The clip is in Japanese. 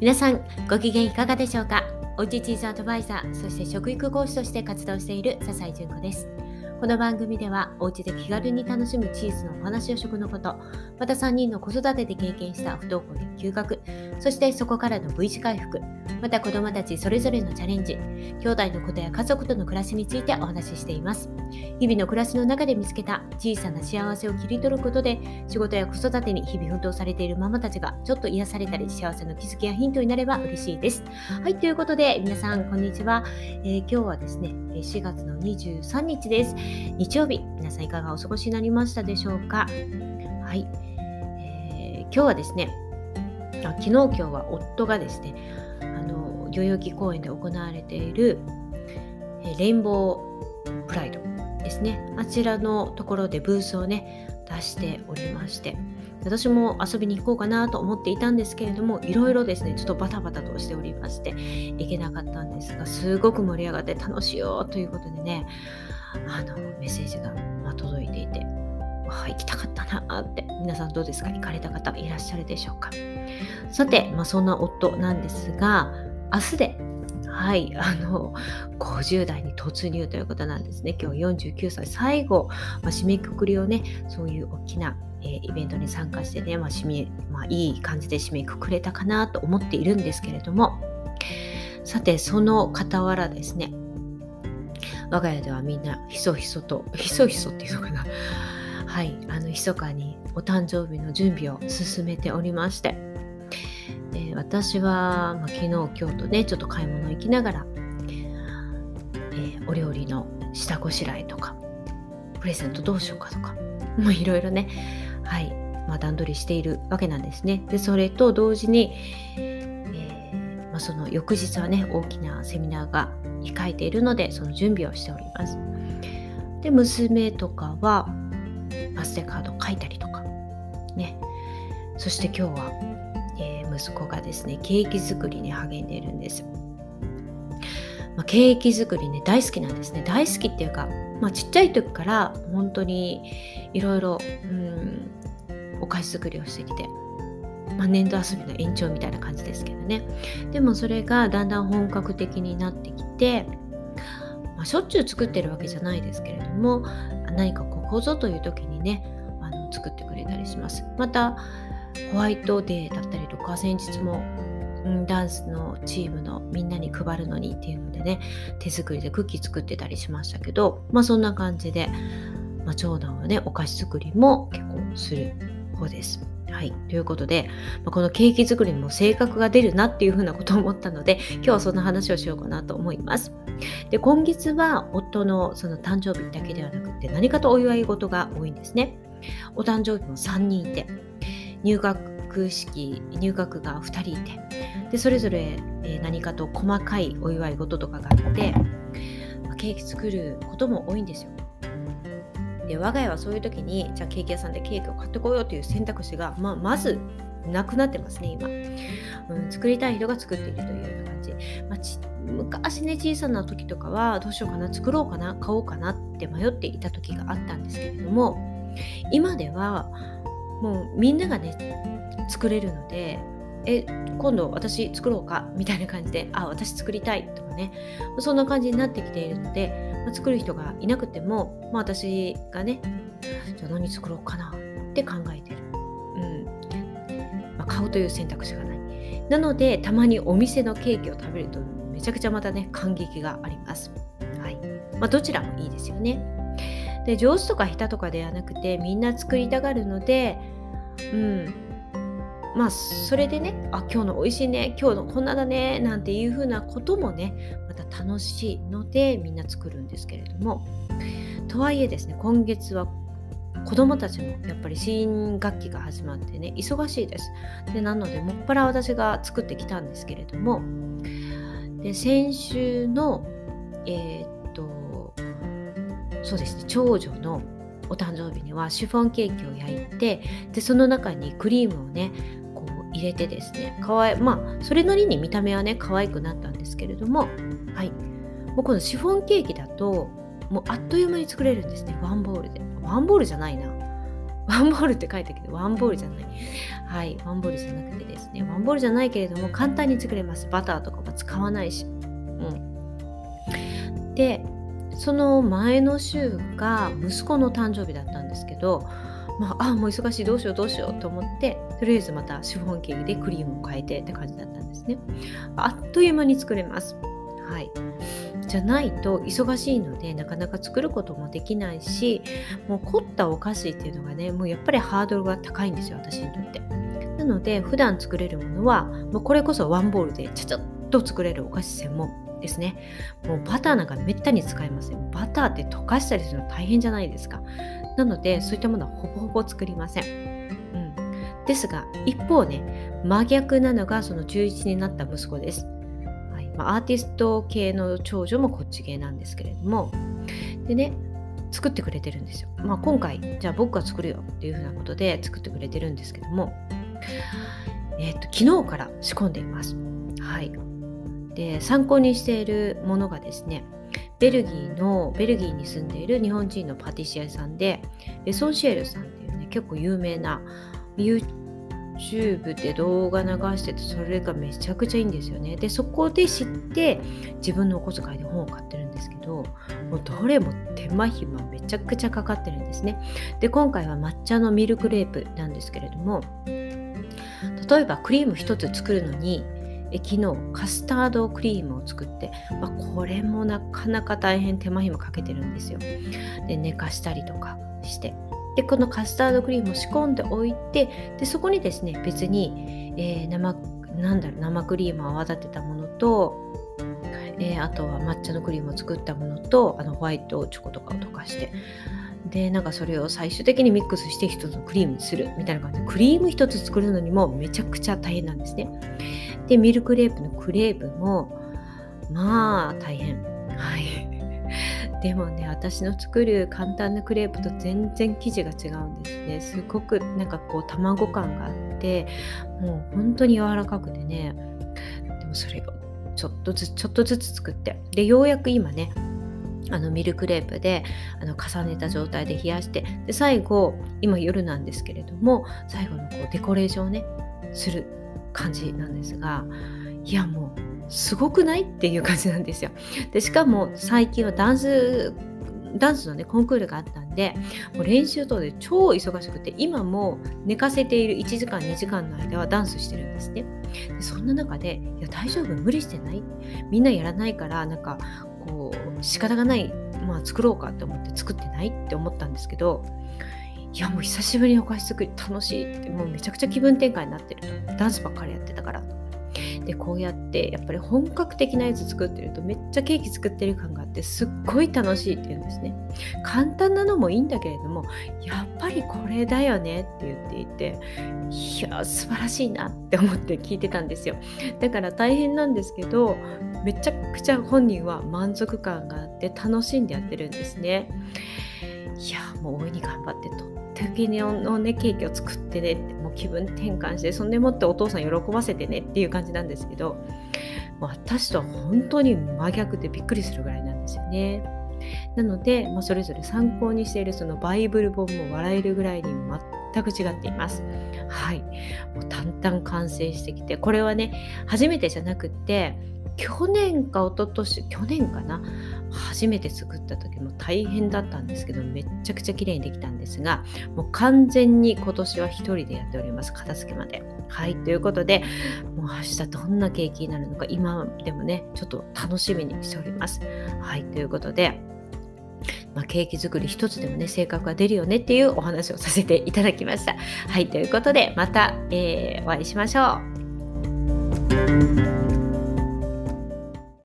皆さんご機嫌いかがでしょうか？おうちチーズアドバイザーそして食育講師として活動している笹井純子です。この番組ではお家で気軽に楽しむチーズのお話や食のことまた3人の子育てで経験した不登校や休学そしてそこからの V 字回復また子どもたちそれぞれのチャレンジ兄弟のことや家族との暮らしについてお話ししています。日々の暮らしの中で見つけた小さな幸せを切り取ることで仕事や子育てに日々奮闘されているママたちがちょっと癒されたり幸せの気づきやヒントになれば嬉しいです。はいということで皆さんこんにちは、えー、今日はですね4月の23日です。日曜日皆さんいかがお過ごしになりましたでしょうか？はい、えー、今日はですねあ昨日今日は夫がですねあの代々木公園で行われているレインボープライドですね。あちらのところでブースをね出しておりまして私も遊びに行こうかなと思っていたんですけれどもいろいろですねちょっとバタバタとしておりまして行けなかったんですがすごく盛り上がって楽しいよということでねあのメッセージが、ま届いていてあ行きたかったなって皆さんどうですか？行かれた方いらっしゃるでしょうか？さて、まあ、そんな夫なんですが明日ではい、あの50代に突入ということなんですね。今日49歳最後、まあ、締めくくりをね、そういう大きな、えー、イベントに参加してね、まあ締めまあ、いい感じで締めくくれたかなと思っているんですけれども、さて、その傍らですね、我が家ではみんなひそひそと、ひそひそっていうのかな、はい、あの、密かにお誕生日の準備を進めておりまして、で私は、まあ、昨日今日とねちょっと買い物行きながら、えー、お料理の下ごしらえとかプレゼントどうしようかとか もういろいろねはい、まあ、段取りしているわけなんですね。でそれと同時に、あ、その翌日はね大きなセミナーが控えているのでその準備をしております。で娘とかはバステカード書いたりとか。ね。そして今日はえ息子がですねケーキ作りに励んでいるんです。まあ、ケーキ作りね大好きなんですね。大好きっていうか、まあ、ちっちゃい時から本当にいろいろお菓子作りをしてきて、まあ、粘土遊びの延長みたいな感じですけどねでもそれがだんだん本格的になってきて、まあ、しょっちゅう作ってるわけじゃないですけれども何かここぞという時にねあの作ってくれたりしますまたホワイトデーだったりとか先日も、ダンスのチームのみんなに配るのにっていうのでね手作りでクッキー作ってたりしましたけどまあそんな感じで、まあ、長男はねお菓子作りも結構する方です。はい。ということで、ま、このケーキ作りにも性格が出るなっていうふうなことを思ったので、今日はそんな話をしようかなと思います。で、今月は夫のその誕生日だけではなくて、何かとお祝い事が多いんですね。お誕生日も3人いて、入学式入学が2人いてでそれぞれ、何かと細かいお祝い事とかがあって、ケーキ作ることも多いんですよ。で我が家はそういう時にじゃあケーキ屋さんでケーキを買ってこようという選択肢が、まあ、まずなくなってますね今、うん、作りたい人が作っているというような感じ、まあ、ち昔ね小さな時とかはどうしようかな作ろうかな買おうかなって迷っていた時があったんですけれども今ではもうみんながね作れるのでえ今度私作ろうかみたいな感じであ私作りたいとかねそんな感じになってきているので、作る人がいなくても、まあ、私がねじゃあ何作ろうかなって考えてる、うん。まあ、買うという選択肢がない。なのでたまにお店のケーキを食べるとめちゃくちゃまたね感激があります、はい。まあ、どちらもいいですよね。で上手とか下手とかではなくてみんな作りたがるのでうん。まあそれでねあ今日の美味しいね今日のこんなだねなんていう風なこともねまた楽しいのでみんな作るんですけれども。とはいえですね今月は子供たちもやっぱり新学期が始まってね忙しいです。でなのでもっぱら私が作ってきたんですけれども。で先週のえー、っとそうですね長女のお誕生日にはシフォンケーキを焼いてでその中にクリームをねこう入れてですねかわいまあそれなりに見た目はね可愛くなったんですけれども。はい。もうこのシフォンケーキだともうあっという間に作れるんですね。ワンボールで。ワンボールじゃないな。ワンボールって書いたけどワンボールじゃない。はい。ワンボールじゃなくてですね。ワンボールじゃないけれども簡単に作れます。バターとかも使わないし。うん。でその前の週が息子の誕生日だったんですけどまあ、あもう忙しい。どうしようどうしようと思ってとりあえずまたシフォンケーキでクリームを変えてって感じだったんですね。あっという間に作れます。はいじゃないと忙しいのでなかなか作ることもできないしもう凝ったお菓子っていうのがねもうやっぱりハードルが高いんですよ私にとってなので普段作れるものはもうこれこそワンボールでちゃちゃっと作れるお菓子専門ですね。もうバターなんかめったに使いません。バターって溶かしたりするの大変じゃないですか。なのでそういったものはほぼほぼ作りません。うん、ですが一方ね真逆なのがその中1になった息子です。まあ、アーティスト系の長女もこっち系なんですけれどもでね作ってくれてるんですよ。まあ、今回じゃあ僕が作るよっていうふうなことで作ってくれてるんですけども、えー、と昨日から仕込んでいます。はい、で参考にしているものがですねベルギーのベルギーに住んでいる日本人のパティシエさんでレソンシエルさんっていうね結構有名なで動画流しててそれがめちゃくちゃいいんですよね。でそこで知って自分のお小遣いで本を買ってるんですけどもうどれも手間暇めちゃくちゃかかってるんですね。で今回は抹茶のミルクレープなんですけれども例えばクリーム1つ作るのに昨日カスタードクリームを作って、まあ、これもなかなか大変手間暇かけてるんですよ。で寝かしたりとかして。でこのカスタードクリームを仕込んでおいてでそこにですね別に、えー、生なんだろう生クリームを泡立てたものと、えー、あとは抹茶のクリームを作ったものとあのホワイトチョコとかを溶かしてでなんかそれを最終的にミックスして一つのクリームにするみたいな感じでクリーム一つ作るのにもめちゃくちゃ大変なんですね。でミルクレープのクレープもまあ大変。はい。でもね私の作る簡単なクレープと全然生地が違うんですね。すごくなんかこう卵感があってもう本当に柔らかくてね。でもそれをちょっとずつちょっとずつ作って。でようやく今ねあのミルクレープであの重ねた状態で冷やしてで最後今夜なんですけれども最後のこうデコレーションをねする感じなんですがいやもうすごくないっていう感じなんですよ。でしかも最近はダンスダンスのねコンクールがあったんでもう練習等で超忙しくて今も寝かせている1時間2時間の間はダンスしてるんですね。でそんな中で「いや大丈夫無理してない。みんなやらないからなんかこう仕方がないまあ作ろうかって思って作ってないって思ったんですけどいやもう久しぶりにお菓子作り楽しいってもうめちゃくちゃ気分転換になってると。ダンスばっかりやってたからとでこうやってやっぱり本格的なやつ作ってるとめっちゃケーキ作ってる感があってすっごい楽しいって言うんですね。簡単なのもいいんだけれどもやっぱりこれだよねって言っていていや素晴らしいなって思って聞いてたんですよ。だから大変なんですけどめちゃくちゃ本人は満足感があって楽しんでやってるんですね。いやもう大いに頑張ってとってのねケーキを作ってねってう気分転換してそんでもってお父さん喜ばせてねっていう感じなんですけど私とは本当に真逆でびっくりするぐらいなんですよね。なので、まあ、それぞれ参考にしているそのバイブル本も笑えるぐらいに全く違っています。はい。もう淡々完成してきて、これはね、初めてじゃなくって、去年か一昨年去年かな？初めて作った時も大変だったんですけどめっちゃくちゃ綺麗にできたんですがもう完全に今年は一人でやっております。片付けまで。はい。ということでもう明日どんなケーキになるのか今でもねちょっと楽しみにしております。はい。ということでまあ、ケーキ作り一つでもね性格が出るよねっていうお話をさせていただきました。はいということでまた、えー、お会いしましょう。